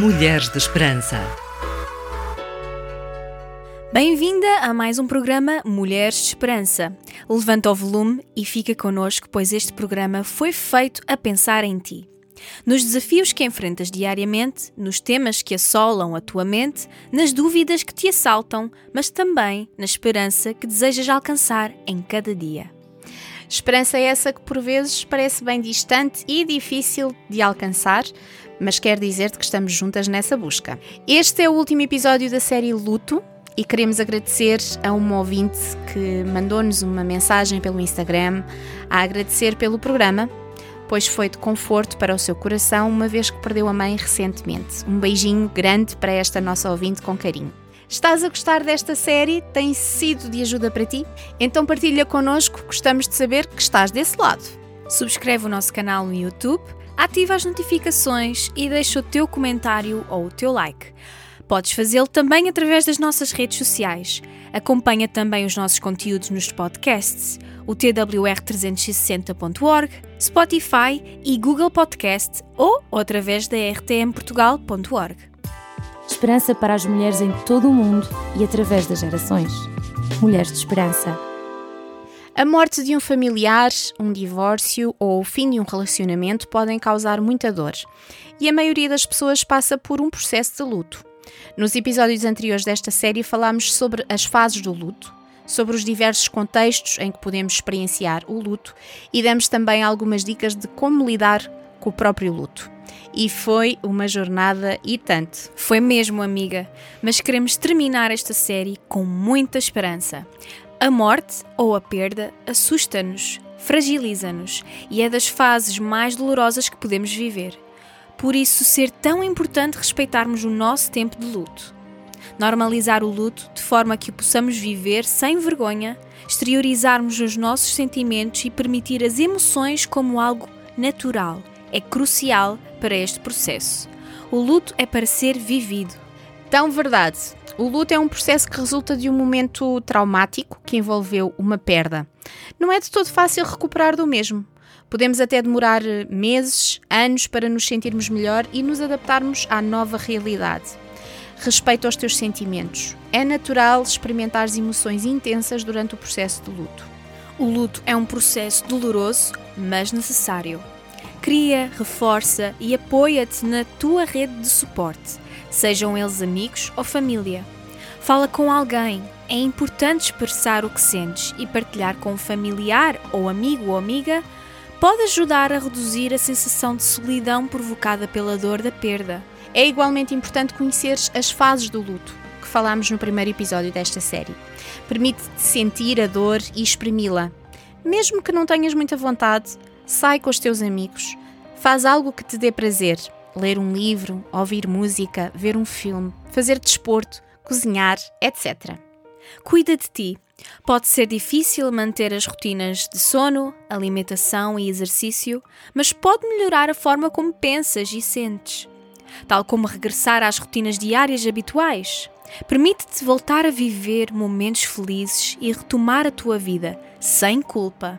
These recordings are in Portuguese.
Mulheres de Esperança. Bem-vinda a mais um programa Mulheres de Esperança. Levanta o volume e fica connosco, pois este programa foi feito a pensar em ti. Nos desafios que enfrentas diariamente, nos temas que assolam a tua mente, nas dúvidas que te assaltam, mas também na esperança que desejas alcançar em cada dia. Esperança é essa que por vezes parece bem distante e difícil de alcançar, mas quer dizer-te que estamos juntas nessa busca. Este é o último episódio da série Luto e queremos agradecer a uma ouvinte que mandou-nos uma mensagem pelo Instagram a agradecer pelo programa, pois foi de conforto para o seu coração uma vez que perdeu a mãe recentemente. Um beijinho grande para esta nossa ouvinte com carinho. Estás a gostar desta série? Tem sido de ajuda para ti? Então partilha connosco, gostamos de saber que estás desse lado. Subscreve o nosso canal no YouTube, ativa as notificações e deixa o teu comentário ou o teu like. Podes fazê-lo também através das nossas redes sociais. Acompanha também os nossos conteúdos nos podcasts, o twr360.org, Spotify e Google Podcast ou através da rtmportugal.org. Esperança para as mulheres em todo o mundo e através das gerações. Mulheres de Esperança. A morte de um familiar, um divórcio ou o fim de um relacionamento podem causar muita dor. E a maioria das pessoas passa por um processo de luto. Nos episódios anteriores desta série falámos sobre as fases do luto, sobre os diversos contextos em que podemos experienciar o luto e demos também algumas dicas de como lidar com o próprio luto e foi uma jornada e tanto. Foi mesmo, amiga, mas queremos terminar esta série com muita esperança. A morte ou a perda assusta-nos, fragiliza-nos e é das fases mais dolorosas que podemos viver. Por isso, ser tão importante respeitarmos o nosso tempo de luto. Normalizar o luto de forma que o possamos viver sem vergonha, exteriorizarmos os nossos sentimentos e permitir as emoções como algo natural é crucial para este processo. O luto é para ser vivido. Tão verdade. O luto é um processo que resulta de um momento traumático que envolveu uma perda. Não é de todo fácil recuperar do mesmo. Podemos até demorar meses, anos para nos sentirmos melhor e nos adaptarmos à nova realidade. Respeito aos teus sentimentos. É natural experimentares emoções intensas durante o processo de luto. O luto é um processo doloroso, mas necessário. Cria, reforça e apoia-te na tua rede de suporte, sejam eles amigos ou família. Fala com alguém. É importante expressar o que sentes e partilhar com um familiar ou amigo ou amiga pode ajudar a reduzir a sensação de solidão provocada pela dor da perda. É igualmente importante conhecer as fases do luto, que falámos no primeiro episódio desta série. Permite-te sentir a dor e exprimi-la. Mesmo que não tenhas muita vontade, sai com os teus amigos, faz algo que te dê prazer, ler um livro, ouvir música, ver um filme, fazer desporto, cozinhar, etc. Cuida de ti. Pode ser difícil manter as rotinas de sono, alimentação e exercício, mas pode melhorar a forma como pensas e sentes. Tal como regressar às rotinas diárias habituais. Permite-te voltar a viver momentos felizes e retomar a tua vida sem culpa.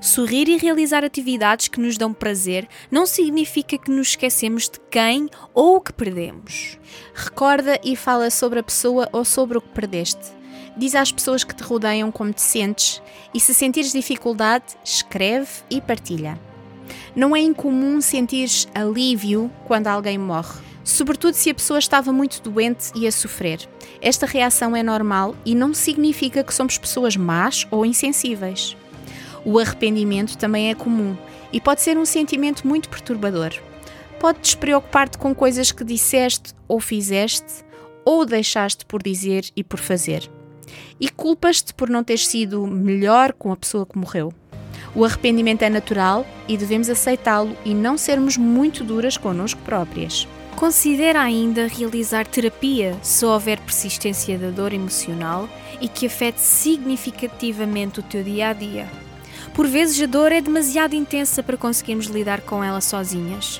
Sorrir e realizar atividades que nos dão prazer não significa que nos esquecemos de quem ou o que perdemos. Recorda e fala sobre a pessoa ou sobre o que perdeste. Diz às pessoas que te rodeiam como te sentes e, se sentires dificuldade, escreve e partilha. Não é incomum sentir alívio quando alguém morre, sobretudo se a pessoa estava muito doente e a sofrer. Esta reação é normal e não significa que somos pessoas más ou insensíveis. O arrependimento também é comum e pode ser um sentimento muito perturbador. Pode despreocupar-te com coisas que disseste ou fizeste ou deixaste por dizer e por fazer. E culpas-te por não ter sido melhor com a pessoa que morreu. O arrependimento é natural e devemos aceitá-lo e não sermos muito duras connosco próprias. Considera ainda realizar terapia se houver persistência da dor emocional e que afete significativamente o teu dia a dia. Por vezes a dor é demasiado intensa para conseguirmos lidar com ela sozinhas.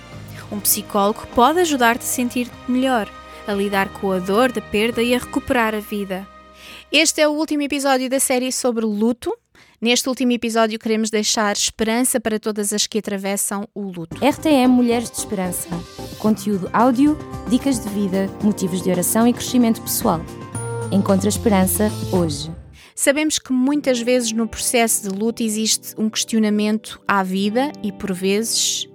Um psicólogo pode ajudar-te a sentir melhor, a lidar com a dor da perda e a recuperar a vida. Este é o último episódio da série sobre luto. Neste último episódio queremos deixar esperança para todas as que atravessam o luto. RTM Mulheres de Esperança. conteúdo áudio, dicas de vida, motivos de oração e crescimento pessoal. Encontre a esperança hoje. Sabemos que muitas vezes no processo de luta existe um questionamento à vida e, por vezes,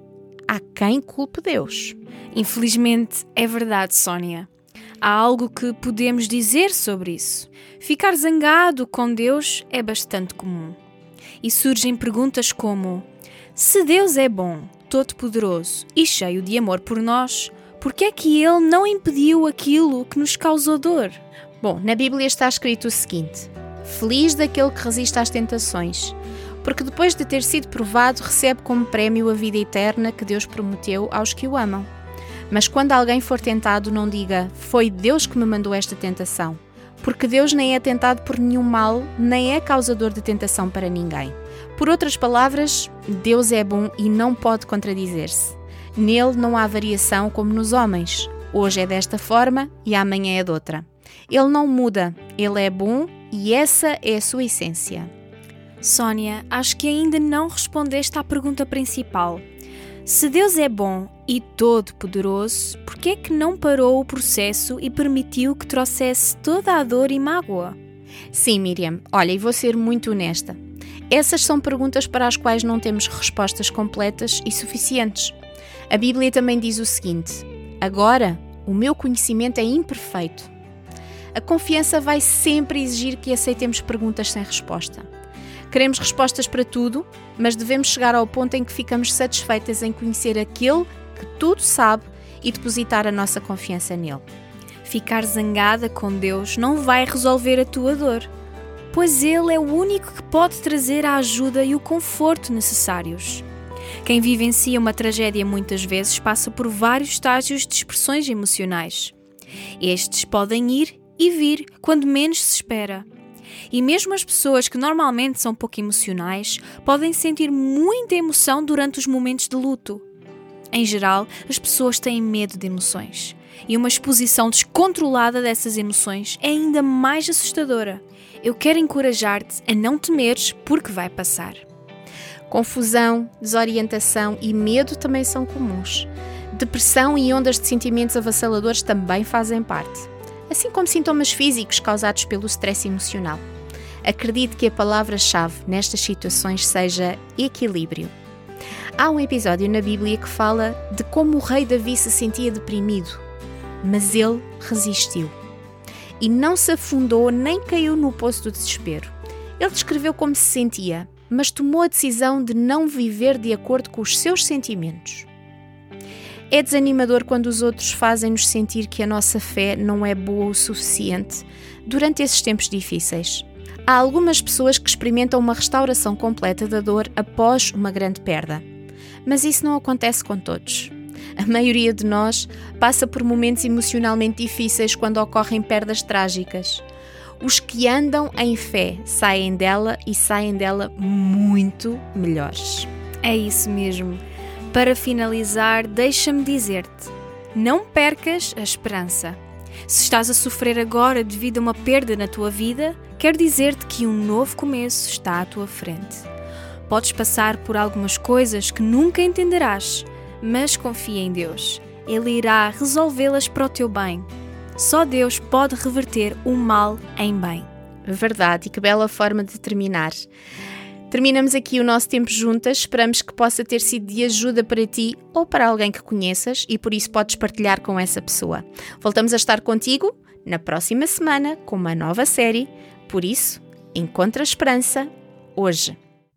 há quem culpe Deus. Infelizmente é verdade, Sónia. Há algo que podemos dizer sobre isso. Ficar zangado com Deus é bastante comum. E surgem perguntas como: se Deus é bom, todo-poderoso e cheio de amor por nós, por que é que Ele não impediu aquilo que nos causou dor? Bom, na Bíblia está escrito o seguinte: Feliz daquele que resiste às tentações, porque depois de ter sido provado, recebe como prémio a vida eterna que Deus prometeu aos que o amam. Mas quando alguém for tentado, não diga: Foi Deus que me mandou esta tentação, porque Deus nem é tentado por nenhum mal, nem é causador de tentação para ninguém. Por outras palavras, Deus é bom e não pode contradizer-se. Nele não há variação como nos homens. Hoje é desta forma e amanhã é de outra. Ele não muda, ele é bom e essa é a sua essência. Sónia, acho que ainda não respondeste à pergunta principal. Se Deus é bom e todo-poderoso, por que é que não parou o processo e permitiu que trouxesse toda a dor e mágoa? Sim, Miriam. Olha, e vou ser muito honesta. Essas são perguntas para as quais não temos respostas completas e suficientes. A Bíblia também diz o seguinte: Agora, o meu conhecimento é imperfeito, a confiança vai sempre exigir que aceitemos perguntas sem resposta. Queremos respostas para tudo, mas devemos chegar ao ponto em que ficamos satisfeitas em conhecer aquele que tudo sabe e depositar a nossa confiança nele. Ficar zangada com Deus não vai resolver a tua dor, pois Ele é o único que pode trazer a ajuda e o conforto necessários. Quem vivencia uma tragédia muitas vezes passa por vários estágios de expressões emocionais. Estes podem ir e vir quando menos se espera. E mesmo as pessoas que normalmente são pouco emocionais podem sentir muita emoção durante os momentos de luto. Em geral, as pessoas têm medo de emoções. E uma exposição descontrolada dessas emoções é ainda mais assustadora. Eu quero encorajar-te a não temeres porque vai passar. Confusão, desorientação e medo também são comuns. Depressão e ondas de sentimentos avassaladores também fazem parte assim como sintomas físicos causados pelo stress emocional. Acredito que a palavra-chave nestas situações seja equilíbrio. Há um episódio na Bíblia que fala de como o rei Davi se sentia deprimido, mas ele resistiu. E não se afundou nem caiu no poço do desespero. Ele descreveu como se sentia, mas tomou a decisão de não viver de acordo com os seus sentimentos. É desanimador quando os outros fazem-nos sentir que a nossa fé não é boa o suficiente durante esses tempos difíceis. Há algumas pessoas que experimentam uma restauração completa da dor após uma grande perda, mas isso não acontece com todos. A maioria de nós passa por momentos emocionalmente difíceis quando ocorrem perdas trágicas. Os que andam em fé saem dela e saem dela muito melhores. É isso mesmo. Para finalizar, deixa-me dizer-te: não percas a esperança. Se estás a sofrer agora devido a uma perda na tua vida, quero dizer-te que um novo começo está à tua frente. Podes passar por algumas coisas que nunca entenderás, mas confia em Deus. Ele irá resolvê-las para o teu bem. Só Deus pode reverter o mal em bem. Verdade, e que bela forma de terminar. Terminamos aqui o nosso tempo juntas. Esperamos que possa ter sido de ajuda para ti ou para alguém que conheças e por isso podes partilhar com essa pessoa. Voltamos a estar contigo na próxima semana com uma nova série. Por isso, encontra esperança hoje.